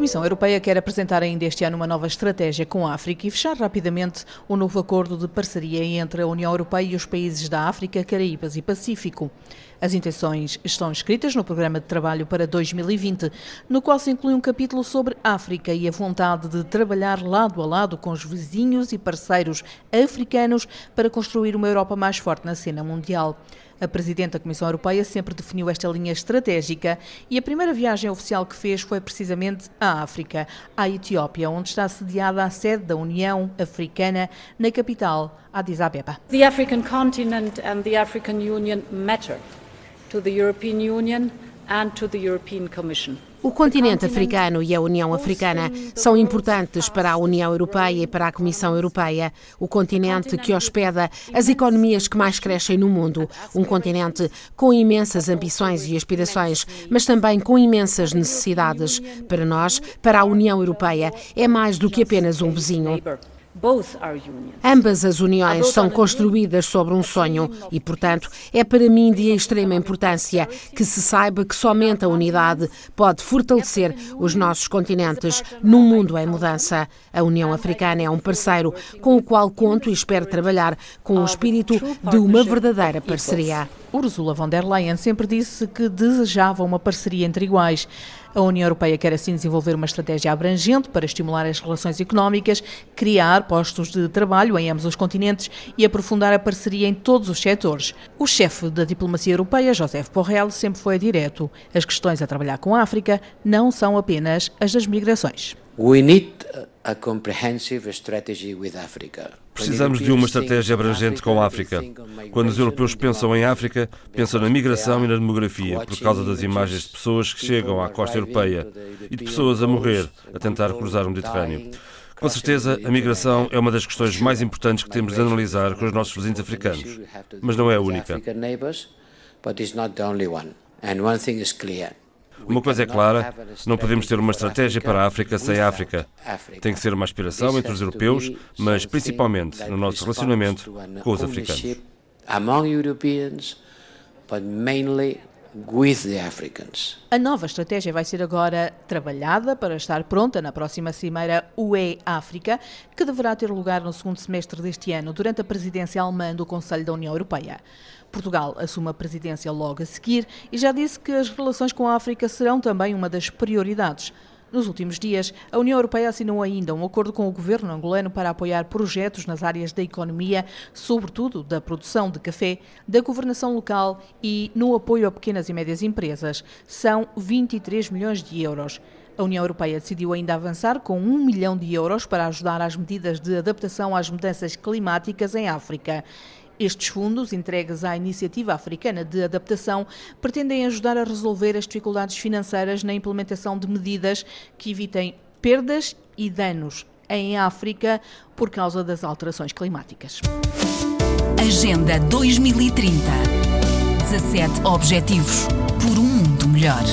Comissão Europeia quer apresentar ainda este ano uma nova estratégia com a África e fechar rapidamente o um novo acordo de parceria entre a União Europeia e os países da África, Caraíbas e Pacífico. As intenções estão escritas no programa de trabalho para 2020, no qual se inclui um capítulo sobre África e a vontade de trabalhar lado a lado com os vizinhos e parceiros africanos para construir uma Europa mais forte na cena mundial. A Presidente da Comissão Europeia sempre definiu esta linha estratégica e a primeira viagem oficial que fez foi precisamente à África, à Etiópia, onde está sediada a sede da União Africana, na capital, Addis Abeba. The African continent and the African Union matter to the European Union O continente africano e a União Africana são importantes para a União Europeia e para a Comissão Europeia. O continente que hospeda as economias que mais crescem no mundo. Um continente com imensas ambições e aspirações, mas também com imensas necessidades. Para nós, para a União Europeia, é mais do que apenas um vizinho. Ambas as uniões são construídas sobre um sonho e, portanto, é para mim de extrema importância que se saiba que somente a unidade pode fortalecer os nossos continentes num mundo em mudança. A União Africana é um parceiro com o qual conto e espero trabalhar com o espírito de uma verdadeira parceria. Ursula von der Leyen sempre disse que desejava uma parceria entre iguais. A União Europeia quer assim desenvolver uma estratégia abrangente para estimular as relações económicas, criar postos de trabalho em ambos os continentes e aprofundar a parceria em todos os setores. O chefe da diplomacia europeia, José Borrell, sempre foi direto. As questões a trabalhar com a África não são apenas as das migrações. We need a comprehensive strategy with Africa. Precisamos de uma estratégia abrangente com a África. Quando os europeus pensam em África, pensam na migração e na demografia, por causa das imagens de pessoas que chegam à costa europeia e de pessoas a morrer a tentar cruzar o Mediterrâneo. Com certeza, a migração é uma das questões mais importantes que temos de analisar com os nossos vizinhos africanos, mas não é a única. Uma coisa é clara: não podemos ter uma estratégia para a África sem a África. Tem que ser uma aspiração entre os europeus, mas principalmente no nosso relacionamento com os africanos. A nova estratégia vai ser agora trabalhada para estar pronta na próxima cimeira UE-África, que deverá ter lugar no segundo semestre deste ano, durante a presidência alemã do Conselho da União Europeia. Portugal assume a presidência logo a seguir e já disse que as relações com a África serão também uma das prioridades. Nos últimos dias, a União Europeia assinou ainda um acordo com o governo angolano para apoiar projetos nas áreas da economia, sobretudo da produção de café, da governação local e no apoio a pequenas e médias empresas. São 23 milhões de euros. A União Europeia decidiu ainda avançar com um milhão de euros para ajudar às medidas de adaptação às mudanças climáticas em África. Estes fundos, entregues à Iniciativa Africana de Adaptação, pretendem ajudar a resolver as dificuldades financeiras na implementação de medidas que evitem perdas e danos em África por causa das alterações climáticas. Agenda 2030 17 Objetivos por um mundo melhor.